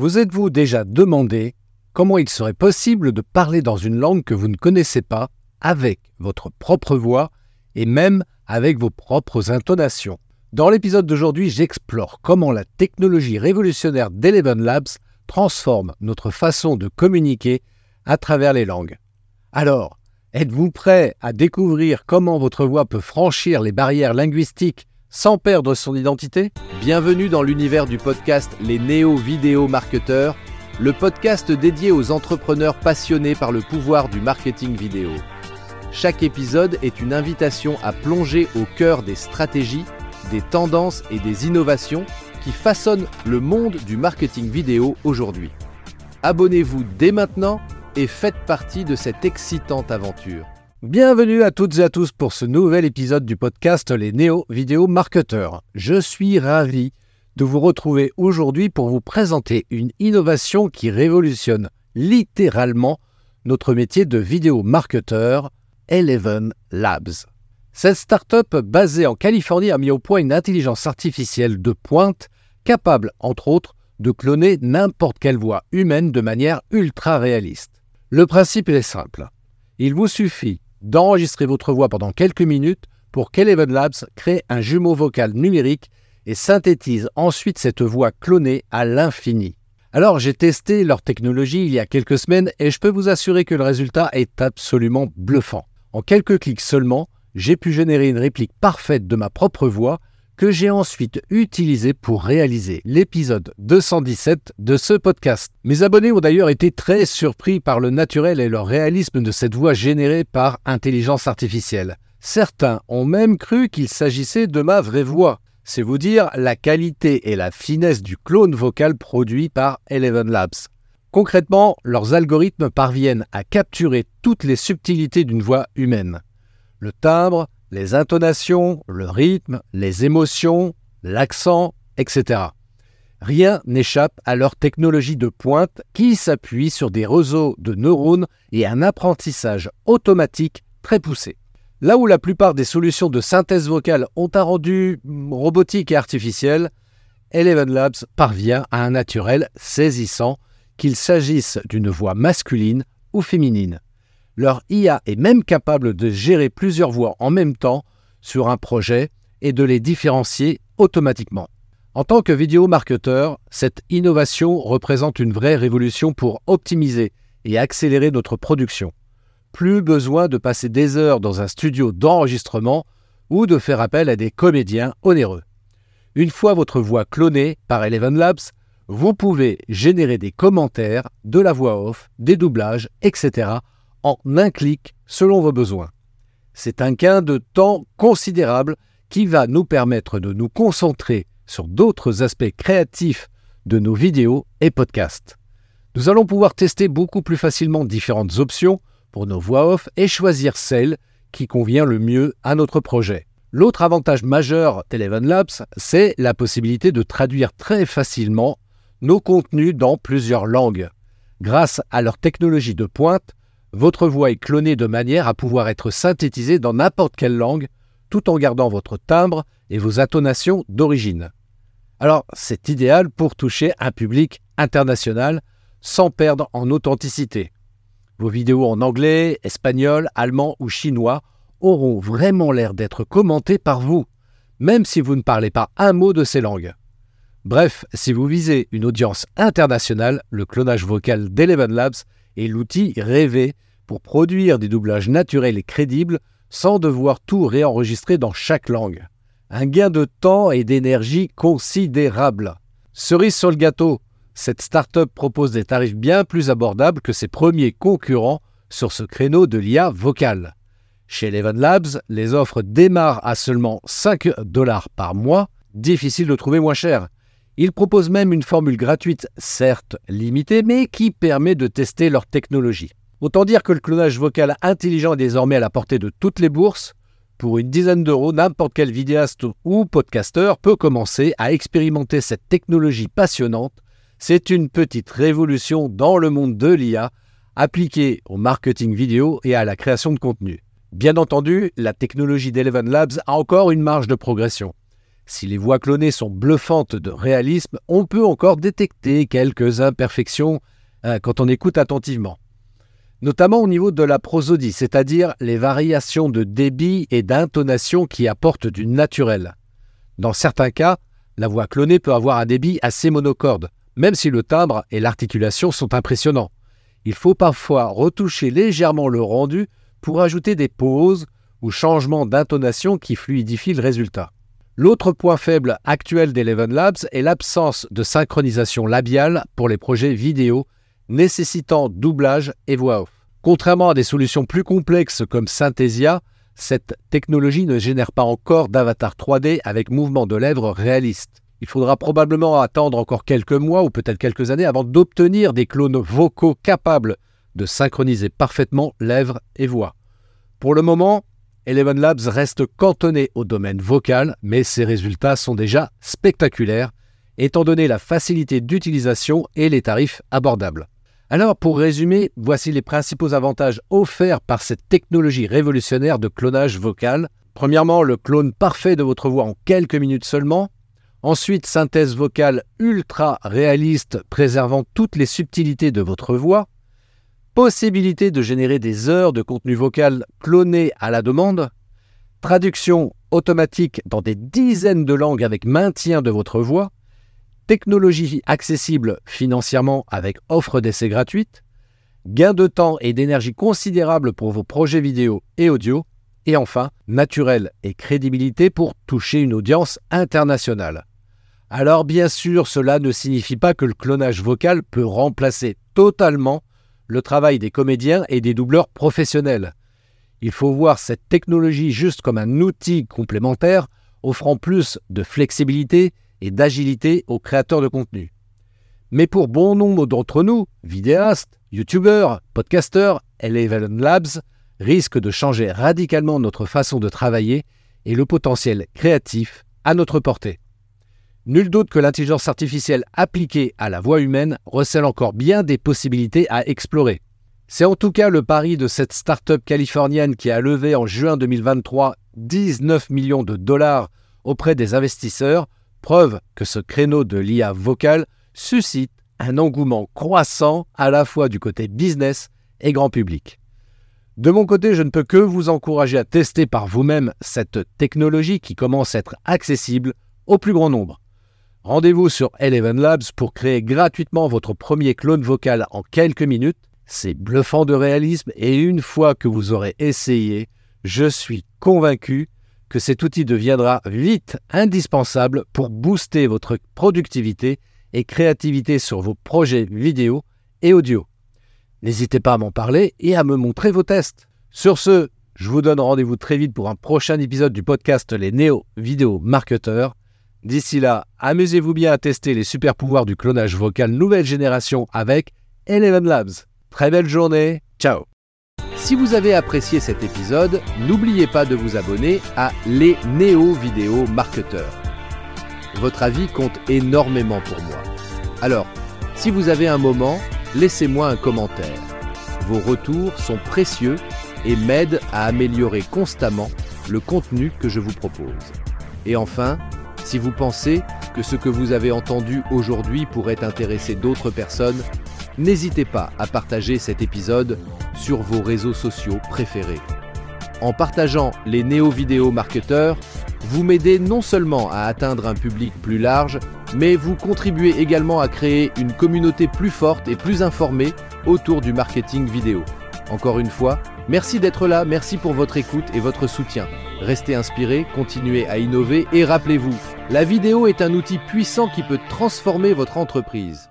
Vous êtes-vous déjà demandé comment il serait possible de parler dans une langue que vous ne connaissez pas avec votre propre voix et même avec vos propres intonations? Dans l'épisode d'aujourd'hui, j'explore comment la technologie révolutionnaire d'Eleven Labs transforme notre façon de communiquer à travers les langues. Alors, êtes-vous prêt à découvrir comment votre voix peut franchir les barrières linguistiques sans perdre son identité Bienvenue dans l'univers du podcast Les Néo-Vidéo Marketeurs, le podcast dédié aux entrepreneurs passionnés par le pouvoir du marketing vidéo. Chaque épisode est une invitation à plonger au cœur des stratégies, des tendances et des innovations qui façonnent le monde du marketing vidéo aujourd'hui. Abonnez-vous dès maintenant et faites partie de cette excitante aventure. Bienvenue à toutes et à tous pour ce nouvel épisode du podcast Les Néo Vidéo Marketeurs. Je suis ravi de vous retrouver aujourd'hui pour vous présenter une innovation qui révolutionne littéralement notre métier de vidéo marketeur, Eleven Labs. Cette start-up basée en Californie a mis au point une intelligence artificielle de pointe capable, entre autres, de cloner n'importe quelle voix humaine de manière ultra réaliste. Le principe est simple. Il vous suffit d'enregistrer votre voix pendant quelques minutes pour qu'Eleven Labs crée un jumeau vocal numérique et synthétise ensuite cette voix clonée à l'infini. Alors j'ai testé leur technologie il y a quelques semaines et je peux vous assurer que le résultat est absolument bluffant. En quelques clics seulement, j'ai pu générer une réplique parfaite de ma propre voix que j'ai ensuite utilisé pour réaliser l'épisode 217 de ce podcast. Mes abonnés ont d'ailleurs été très surpris par le naturel et le réalisme de cette voix générée par intelligence artificielle. Certains ont même cru qu'il s'agissait de ma vraie voix. C'est vous dire la qualité et la finesse du clone vocal produit par Eleven Labs. Concrètement, leurs algorithmes parviennent à capturer toutes les subtilités d'une voix humaine. Le timbre, les intonations, le rythme, les émotions, l'accent, etc. Rien n'échappe à leur technologie de pointe qui s'appuie sur des réseaux de neurones et un apprentissage automatique très poussé. Là où la plupart des solutions de synthèse vocale ont un rendu robotique et artificiel, Eleven Labs parvient à un naturel saisissant, qu'il s'agisse d'une voix masculine ou féminine. Leur IA est même capable de gérer plusieurs voix en même temps sur un projet et de les différencier automatiquement. En tant que vidéo marketeur, cette innovation représente une vraie révolution pour optimiser et accélérer notre production. Plus besoin de passer des heures dans un studio d'enregistrement ou de faire appel à des comédiens onéreux. Une fois votre voix clonée par Eleven Labs, vous pouvez générer des commentaires, de la voix off, des doublages, etc en un clic selon vos besoins. C'est un gain de temps considérable qui va nous permettre de nous concentrer sur d'autres aspects créatifs de nos vidéos et podcasts. Nous allons pouvoir tester beaucoup plus facilement différentes options pour nos voix off et choisir celle qui convient le mieux à notre projet. L'autre avantage majeur d'Eleven Labs, c'est la possibilité de traduire très facilement nos contenus dans plusieurs langues. Grâce à leur technologie de pointe, votre voix est clonée de manière à pouvoir être synthétisée dans n'importe quelle langue, tout en gardant votre timbre et vos intonations d'origine. Alors, c'est idéal pour toucher un public international sans perdre en authenticité. Vos vidéos en anglais, espagnol, allemand ou chinois auront vraiment l'air d'être commentées par vous, même si vous ne parlez pas un mot de ces langues. Bref, si vous visez une audience internationale, le clonage vocal d'Eleven Labs est l'outil rêvé pour produire des doublages naturels et crédibles sans devoir tout réenregistrer dans chaque langue. Un gain de temps et d'énergie considérable. Cerise sur le gâteau, cette start-up propose des tarifs bien plus abordables que ses premiers concurrents sur ce créneau de l'IA vocale. Chez Eleven Labs, les offres démarrent à seulement 5 dollars par mois, difficile de trouver moins cher. Ils proposent même une formule gratuite, certes limitée, mais qui permet de tester leur technologie. Autant dire que le clonage vocal intelligent est désormais à la portée de toutes les bourses. Pour une dizaine d'euros, n'importe quel vidéaste ou podcasteur peut commencer à expérimenter cette technologie passionnante. C'est une petite révolution dans le monde de l'IA appliquée au marketing vidéo et à la création de contenu. Bien entendu, la technologie d'Eleven Labs a encore une marge de progression. Si les voix clonées sont bluffantes de réalisme, on peut encore détecter quelques imperfections euh, quand on écoute attentivement. Notamment au niveau de la prosodie, c'est-à-dire les variations de débit et d'intonation qui apportent du naturel. Dans certains cas, la voix clonée peut avoir un débit assez monocorde, même si le timbre et l'articulation sont impressionnants. Il faut parfois retoucher légèrement le rendu pour ajouter des pauses ou changements d'intonation qui fluidifient le résultat. L'autre point faible actuel d'Eleven Labs est l'absence de synchronisation labiale pour les projets vidéo nécessitant doublage et voix off. Contrairement à des solutions plus complexes comme Synthesia, cette technologie ne génère pas encore d'avatar 3D avec mouvement de lèvres réaliste. Il faudra probablement attendre encore quelques mois ou peut-être quelques années avant d'obtenir des clones vocaux capables de synchroniser parfaitement lèvres et voix. Pour le moment, Eleven Labs reste cantonné au domaine vocal, mais ses résultats sont déjà spectaculaires, étant donné la facilité d'utilisation et les tarifs abordables. Alors, pour résumer, voici les principaux avantages offerts par cette technologie révolutionnaire de clonage vocal. Premièrement, le clone parfait de votre voix en quelques minutes seulement. Ensuite, synthèse vocale ultra réaliste préservant toutes les subtilités de votre voix. Possibilité de générer des heures de contenu vocal cloné à la demande. Traduction automatique dans des dizaines de langues avec maintien de votre voix technologie accessible financièrement avec offre d'essai gratuite, gain de temps et d'énergie considérable pour vos projets vidéo et audio, et enfin, naturel et crédibilité pour toucher une audience internationale. Alors bien sûr, cela ne signifie pas que le clonage vocal peut remplacer totalement le travail des comédiens et des doubleurs professionnels. Il faut voir cette technologie juste comme un outil complémentaire offrant plus de flexibilité et d'agilité aux créateurs de contenu. Mais pour bon nombre d'entre nous, vidéastes, youtubeurs, podcasteurs, Eleven Labs risque de changer radicalement notre façon de travailler et le potentiel créatif à notre portée. Nul doute que l'intelligence artificielle appliquée à la voix humaine recèle encore bien des possibilités à explorer. C'est en tout cas le pari de cette start-up californienne qui a levé en juin 2023 19 millions de dollars auprès des investisseurs Preuve que ce créneau de l'IA vocale suscite un engouement croissant à la fois du côté business et grand public. De mon côté, je ne peux que vous encourager à tester par vous-même cette technologie qui commence à être accessible au plus grand nombre. Rendez-vous sur Eleven Labs pour créer gratuitement votre premier clone vocal en quelques minutes. C'est bluffant de réalisme et une fois que vous aurez essayé, je suis convaincu que cet outil deviendra vite indispensable pour booster votre productivité et créativité sur vos projets vidéo et audio. N'hésitez pas à m'en parler et à me montrer vos tests. Sur ce, je vous donne rendez-vous très vite pour un prochain épisode du podcast Les Néo Vidéo Marketeurs. D'ici là, amusez-vous bien à tester les super pouvoirs du clonage vocal nouvelle génération avec Eleven Labs. Très belle journée, ciao si vous avez apprécié cet épisode, n'oubliez pas de vous abonner à Les Néo Vidéo Marketeurs. Votre avis compte énormément pour moi. Alors, si vous avez un moment, laissez-moi un commentaire. Vos retours sont précieux et m'aident à améliorer constamment le contenu que je vous propose. Et enfin, si vous pensez que ce que vous avez entendu aujourd'hui pourrait intéresser d'autres personnes, n'hésitez pas à partager cet épisode sur vos réseaux sociaux préférés. En partageant les néo-vidéo marketeurs, vous m'aidez non seulement à atteindre un public plus large, mais vous contribuez également à créer une communauté plus forte et plus informée autour du marketing vidéo. Encore une fois, merci d'être là, merci pour votre écoute et votre soutien. Restez inspirés, continuez à innover et rappelez-vous, la vidéo est un outil puissant qui peut transformer votre entreprise.